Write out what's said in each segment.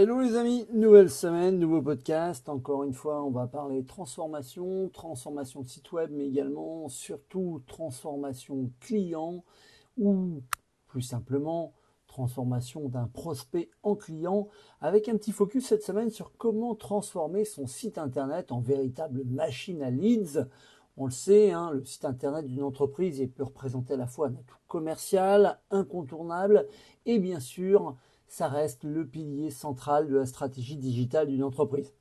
Hello les amis, nouvelle semaine, nouveau podcast. Encore une fois, on va parler transformation, transformation de site web, mais également surtout transformation client ou plus simplement transformation d'un prospect en client avec un petit focus cette semaine sur comment transformer son site internet en véritable machine à leads. On le sait, hein, le site internet d'une entreprise peut représenter à la fois un atout commercial, incontournable et bien sûr ça reste le pilier central de la stratégie digitale d'une entreprise.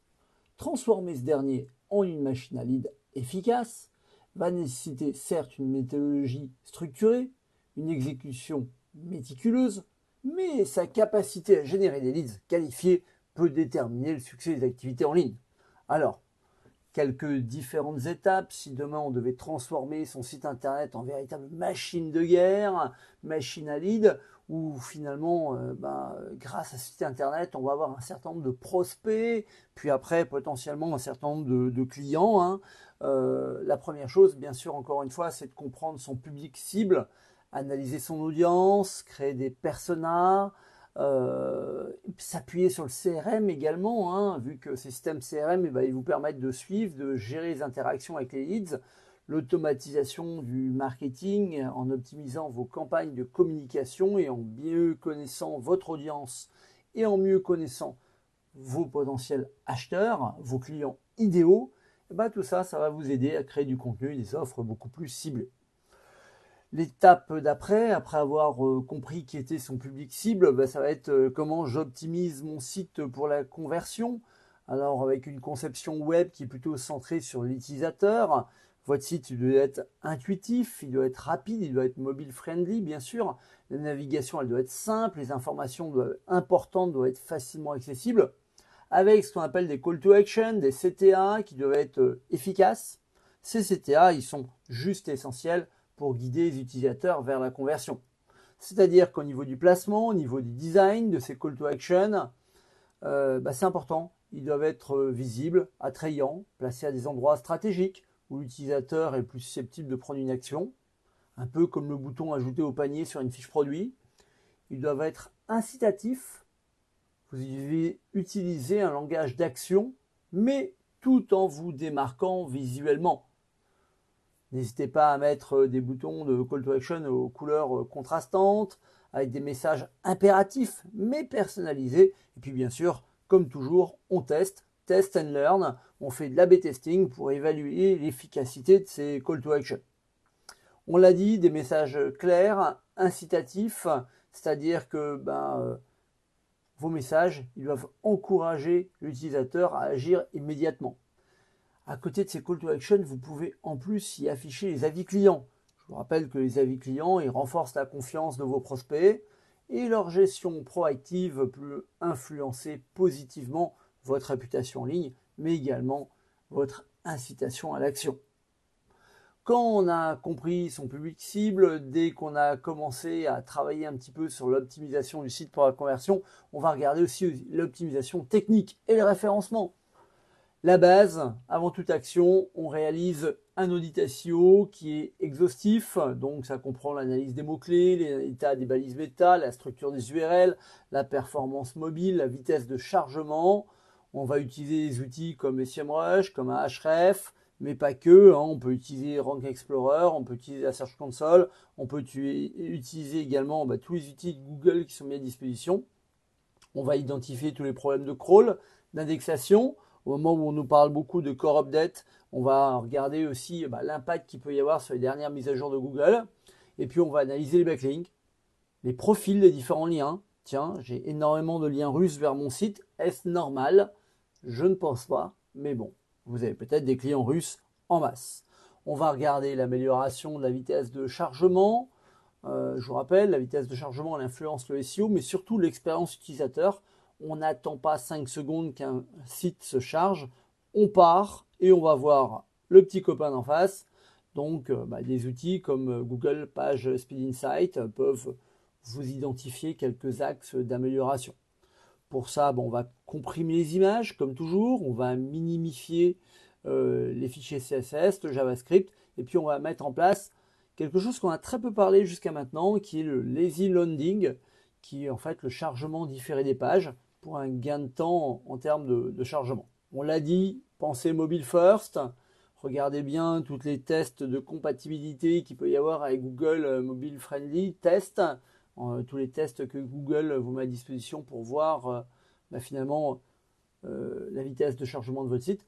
Transformer ce dernier en une machine à lead efficace va nécessiter certes une méthodologie structurée, une exécution méticuleuse, mais sa capacité à générer des leads qualifiés peut déterminer le succès des activités en ligne. Alors, quelques différentes étapes. Si demain on devait transformer son site internet en véritable machine de guerre, machine à lead, où finalement, euh, bah, grâce à ce site internet, on va avoir un certain nombre de prospects, puis après potentiellement un certain nombre de, clients. Hein. Euh, la première chose, bien sûr, encore une fois, c'est de comprendre son public cible, analyser son audience, créer des personas, euh, s'appuyer sur le CRM également, hein, vu que ces systèmes CRM, eh ben, vous permettent de suivre, de gérer les interactions avec les leads, l'automatisation du marketing en optimisant vos campagnes de communication et en mieux connaissant votre audience et en mieux connaissant vos potentiels acheteurs, vos clients idéaux, eh ben, tout ça, ça va vous aider à créer du contenu des offres beaucoup plus ciblées. L'étape d'après, après avoir euh, compris qui était son public cible, bah, ça va être euh, comment j'optimise mon site pour la conversion. Alors avec une conception web qui est plutôt centrée sur l'utilisateur, votre site doit être intuitif, il doit être rapide, il doit être mobile friendly bien sûr. La navigation elle doit être simple, les informations importantes doivent être facilement accessibles. Avec ce qu'on appelle des call to action, des CTA qui doivent être euh, efficaces. Ces CTA, ils sont juste essentiels pour guider les utilisateurs vers la conversion. C'est-à-dire qu'au niveau du placement, au niveau du design de ces call to action, euh, bah, c'est important. Ils doivent être euh, visibles, attrayants, placés à des endroits stratégiques où l'utilisateur est plus susceptible de prendre une action, un peu comme le bouton ajouter au panier sur une fiche produit. Ils doivent être incitatifs. Vous devez utiliser un langage d'action, mais tout en vous démarquant visuellement. N'hésitez pas à mettre euh, des boutons de call to action aux couleurs euh, contrastantes, avec des messages impératifs mais personnalisés. Et puis bien sûr, comme toujours, on teste, test and learn. On fait de l'A-B testing pour évaluer l'efficacité de ces call to action. On l'a dit, des messages clairs, incitatifs, c'est-à-dire que ben, euh, vos messages ils doivent encourager l'utilisateur à agir immédiatement. À côté de ces call to action, vous pouvez en plus y afficher les avis clients. Je vous rappelle que les avis clients, ils renforcent la confiance de vos prospects et leur gestion proactive peut influencer positivement votre réputation en ligne, mais également votre incitation à l'action. Quand on a compris son public cible, dès qu'on a commencé à travailler un petit peu sur l'optimisation du site pour la conversion, on va regarder aussi l'optimisation technique et le référencement. La base, avant toute action, on réalise un audit SEO qui est exhaustif, donc ça comprend l'analyse des mots-clés, l'état des balises bêta, la structure des URL, la performance mobile, la vitesse de chargement. On va utiliser des outils comme SEMrush, comme Ahref, mais pas que. Hein. On peut utiliser Rank Explorer, on peut utiliser la Search Console, on peut utiliser également bah, tous les outils de Google qui sont mis à disposition. On va identifier tous les problèmes de crawl, d'indexation au moment où on nous parle beaucoup de core update, on va regarder aussi bah, l'impact qu'il peut y avoir sur les dernières mises à jour de Google. Et puis on va analyser les backlinks, les profils des différents liens. Tiens, j'ai énormément de liens russes vers mon site. Est-ce normal? Je ne pense pas. Mais bon, vous avez peut-être des clients russes en masse. On va regarder l'amélioration de la vitesse de chargement. Euh, je vous rappelle, la vitesse de chargement, elle influence le SEO, mais surtout l'expérience utilisateur on n'attend pas 5 secondes qu'un site se charge, on part et on va voir le petit copain d'en face. Donc euh, bah, des outils comme euh, Google Page Speed Insight peuvent vous identifier quelques axes d'amélioration. Pour ça, on va comprimer les images comme toujours, on va minimifier euh, les fichiers CSS, le JavaScript, et puis on va mettre en place quelque chose qu'on a très peu parlé jusqu'à maintenant, qui est le lazy loading, qui est en fait le chargement différé des pages pour un gain de temps en termes de, chargement. On l'a dit, pensez mobile first. Regardez bien tous les tests de compatibilité qu'il peut y avoir avec Google euh, Mobile Friendly Test, euh, tous les tests que Google vous met à disposition pour voir euh, bah, finalement la vitesse de chargement de votre site.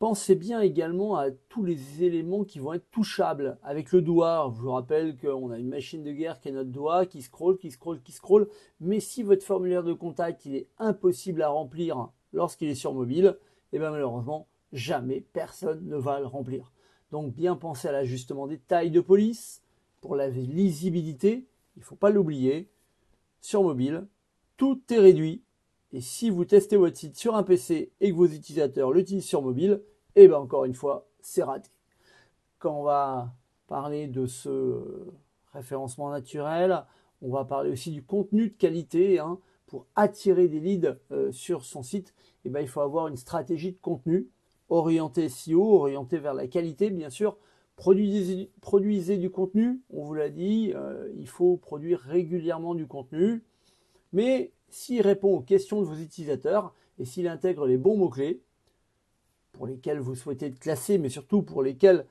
Pensez bien également à tous les éléments qui vont être touchables avec le doigt. Je vous rappelle qu'on a une machine de guerre qui est notre doigt, qui scrolle, qui scrolle, qui scrolle. Mais si votre formulaire de contact il est impossible à remplir lorsqu'il est sur mobile, eh bien malheureusement, jamais personne ne va le remplir. Donc bien penser à l'ajustement des tailles de police pour la lisibilité. Il ne faut pas l'oublier. Sur mobile, tout est réduit et si vous testez votre site sur un PC et que vos utilisateurs l'utilisent sur mobile, et eh bien encore une fois, c'est raté. Quand on va parler de ce référencement naturel, on va parler aussi du contenu de qualité. Hein. Pour attirer des leads euh, sur son site, eh ben, il faut avoir une stratégie de contenu orientée SEO, orientée vers la qualité, bien sûr. Produisez, du contenu, on vous l'a dit, euh, il faut produire régulièrement du contenu. Mais s'il répond aux questions de vos utilisateurs et s'il intègre les bons mots-clés pour lesquels vous souhaitez être classé, mais surtout pour lesquels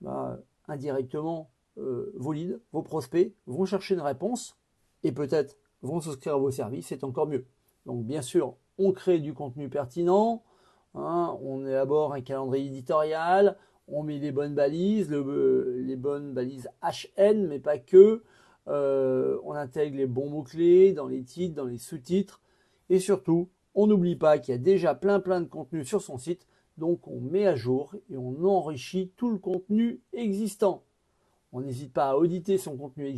bah, indirectement euh, vos leads, vos prospects vont chercher une réponse et peut-être vont souscrire à vos services, c'est encore mieux. Donc bien sûr, on crée du contenu pertinent, hein, on élabore un calendrier éditorial, on met les bonnes balises, les bonnes balises HN, mais pas que, euh, on intègre les bons mots-clés dans les titres, dans les sous-titres. Et surtout, on n'oublie pas qu'il y a déjà plein plein de contenu sur son site. Donc on met à jour et on enrichit tout le contenu existant. On n'hésite pas à auditer son contenu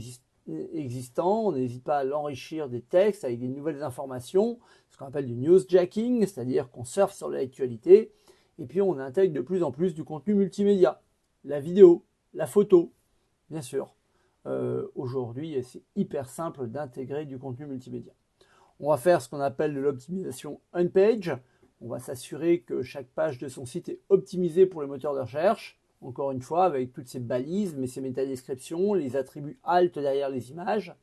existant, on n'hésite pas à l'enrichir des textes avec des nouvelles informations, ce qu'on appelle du newsjacking, c'est-à-dire qu'on surfe sur l'actualité. Et puis on intègre de plus en plus du contenu multimédia, la vidéo, la photo, bien sûr. Euh, aujourd'hui, c'est hyper simple d'intégrer du contenu multimédia. On va faire ce qu'on appelle de l'optimisation on-page. On va s'assurer que chaque page de son site est optimisée pour les moteurs de recherche. Encore une fois, avec toutes ces balises, mais ces métadescriptions, les attributs alt derrière les images.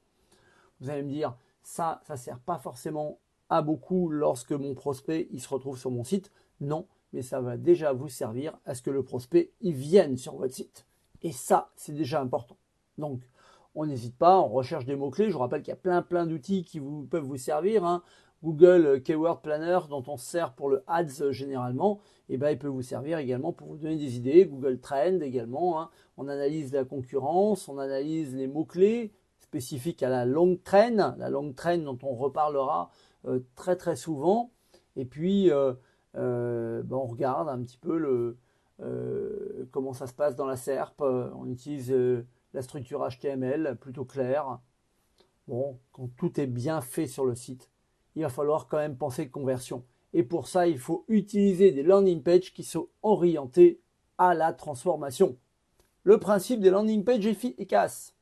Vous allez me dire, ça, ça ne sert pas forcément à beaucoup lorsque mon prospect il se retrouve sur mon site. Non, mais ça va déjà vous servir à ce que le prospect vienne sur votre site. Et ça, c'est déjà important. Donc, on n'hésite pas, on recherche des mots-clés. Je vous rappelle qu'il y a plein plein d'outils qui vous, peuvent vous servir. Hein. Google Keyword Planner, dont on sert pour le ads euh, généralement, et eh ben, il peut vous servir également pour vous donner des idées. Google Trend également. Hein. On analyse la concurrence, on analyse les mots-clés spécifiques à la long trend, la long trend dont on reparlera euh, très très souvent. Et puis, euh, ben, on regarde un petit peu le, comment ça se passe dans la SERP. On utilise la structure HTML plutôt claire. Bon, quand tout est bien fait sur le site, il va falloir quand même penser conversion. Et pour ça, il faut utiliser des landing pages qui sont orientés à la transformation. Le principe des landing pages est efficace.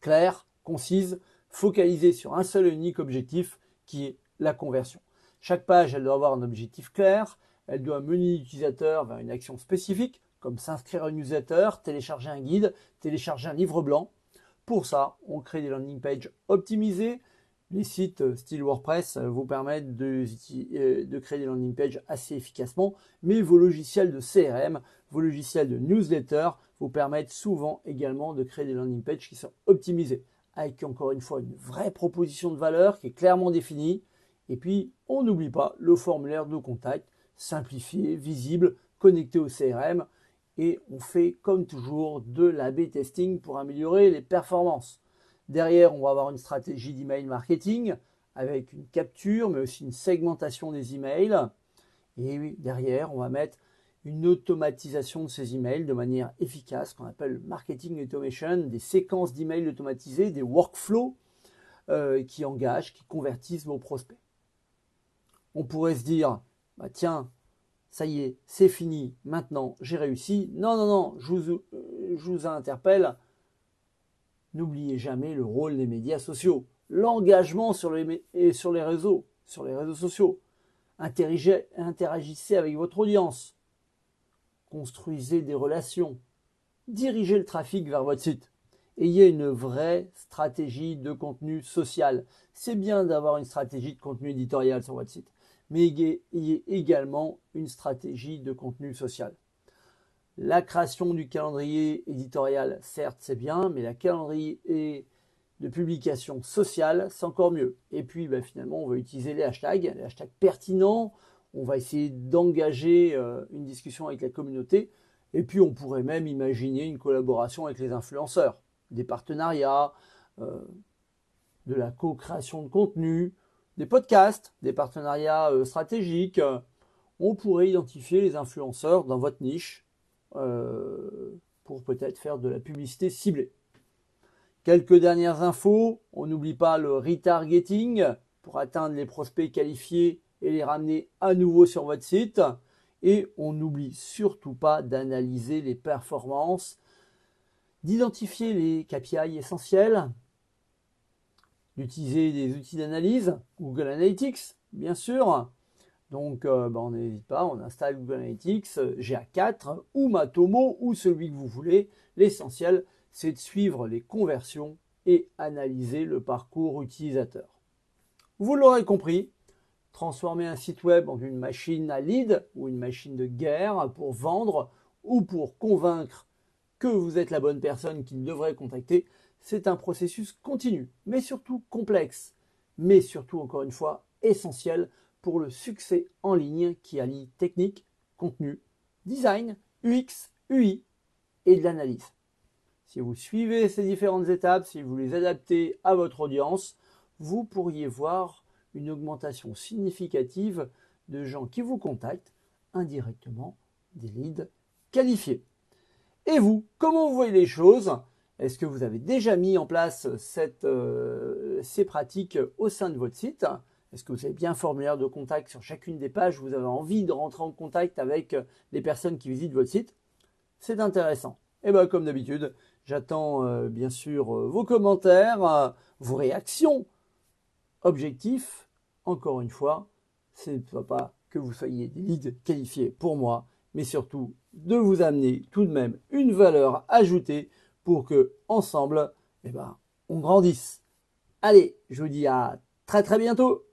Claire, concise, focalisée sur un seul et unique objectif qui est la conversion. Chaque page, elle doit avoir un objectif clair, elle doit mener l'utilisateur vers une action spécifique, comme s'inscrire à une newsletter, télécharger un guide, télécharger un livre blanc. Pour ça, on crée des landing pages optimisées. Les sites style WordPress vous permettent de, euh, de, créer des landing pages assez efficacement, mais vos logiciels de CRM, vos logiciels de newsletter vous permettent souvent également de créer des landing pages qui sont optimisées, avec encore une fois une vraie proposition de valeur qui est clairement définie. Et puis, on n'oublie pas le formulaire de contact simplifié, visible, connecté au CRM et on fait comme toujours de l'A-B testing pour améliorer les performances. Derrière, on va avoir une stratégie d'email marketing avec une capture, mais aussi une segmentation des emails. Et derrière, on va mettre une automatisation de ces emails de manière efficace, qu'on appelle marketing automation, des séquences d'emails automatisées, des workflows euh, qui engagent, qui convertissent vos prospects. On pourrait se dire, bah tiens, ça y est, c'est fini, maintenant j'ai réussi. Non, non, non, je vous, euh, je vous interpelle. N'oubliez jamais le rôle des médias sociaux, l'engagement sur les, sur les réseaux, sur les réseaux sociaux. Interagissez avec votre audience. Construisez des relations. Dirigez le trafic vers votre site. ayez une vraie stratégie de contenu social. C'est bien d'avoir une stratégie de contenu éditorial sur votre site, mais ayez également une stratégie de contenu social. La création du calendrier éditorial, certes, c'est bien, mais la calendrier de publication sociale, c'est encore mieux. Et puis, ben, finalement, on va utiliser les hashtags, les hashtags pertinents. On va essayer d'engager euh, une discussion avec la communauté. Et puis, on pourrait même imaginer une collaboration avec les influenceurs, des partenariats, euh, de la co-création de contenu, des podcasts, des partenariats euh, stratégiques. On pourrait identifier les influenceurs dans votre niche euh, pour peut-être faire de la publicité ciblée. Quelques dernières infos, on n'oublie pas le retargeting pour atteindre les prospects qualifiés et les ramener à nouveau sur votre site. Et on n'oublie surtout pas d'analyser les performances, d'identifier les KPI essentiels, d'utiliser des outils d'analyse, Google Analytics, bien sûr, donc, euh, bah, on n'hésite pas, on installe Google Analytics, euh, GA4 ou Matomo ou celui que vous voulez. L'essentiel, c'est de suivre les conversions et analyser le parcours utilisateur. Vous l'aurez compris, transformer un site web en une machine à lead ou une machine de guerre pour vendre ou pour convaincre que vous êtes la bonne personne qu'il devrait contacter, c'est un processus continu, mais surtout complexe, mais surtout, encore une fois, essentiel pour le succès en ligne qui allie technique, contenu, design, UX, UI et de l'analyse. Si vous suivez ces différentes étapes, si vous les adaptez à votre audience, vous pourriez voir une augmentation significative de gens qui vous contactent indirectement des leads qualifiés. Et vous, comment vous voyez les choses? Est-ce que vous avez déjà mis en place euh, ces pratiques au sein de votre site? Est-ce que vous avez bien un formulaire de contact sur chacune des pages? Vous avez envie de rentrer en contact avec les personnes qui visitent votre site? C'est intéressant. Et bien comme d'habitude, j'attends euh, bien sûr euh, vos commentaires, vos réactions. Objectif, encore une fois, ce n'est pas que vous soyez des leads qualifiés pour moi, mais surtout de vous amener tout de même une valeur ajoutée pour que ensemble, eh ben, on grandisse. Allez, je vous dis à très très bientôt